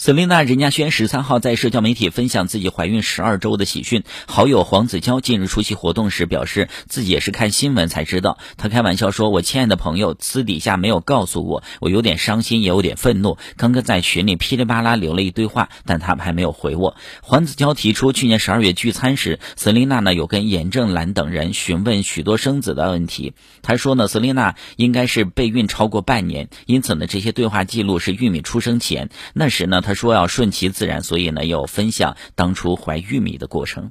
瑟琳娜·任嘉萱十三号在社交媒体分享自己怀孕十二周的喜讯。好友黄子佼近日出席活动时表示，自己也是看新闻才知道。他开玩笑说：“我亲爱的朋友私底下没有告诉我，我有点伤心，也有点愤怒。刚刚在群里噼里啪啦留了一堆话，但他们还没有回我。”黄子佼提出，去年十二月聚餐时，瑟琳娜呢有跟严正兰等人询问许多生子的问题。他说呢，瑟琳娜应该是备孕超过半年，因此呢，这些对话记录是玉米出生前。那时呢，他。他说要顺其自然，所以呢，要分享当初怀玉米的过程。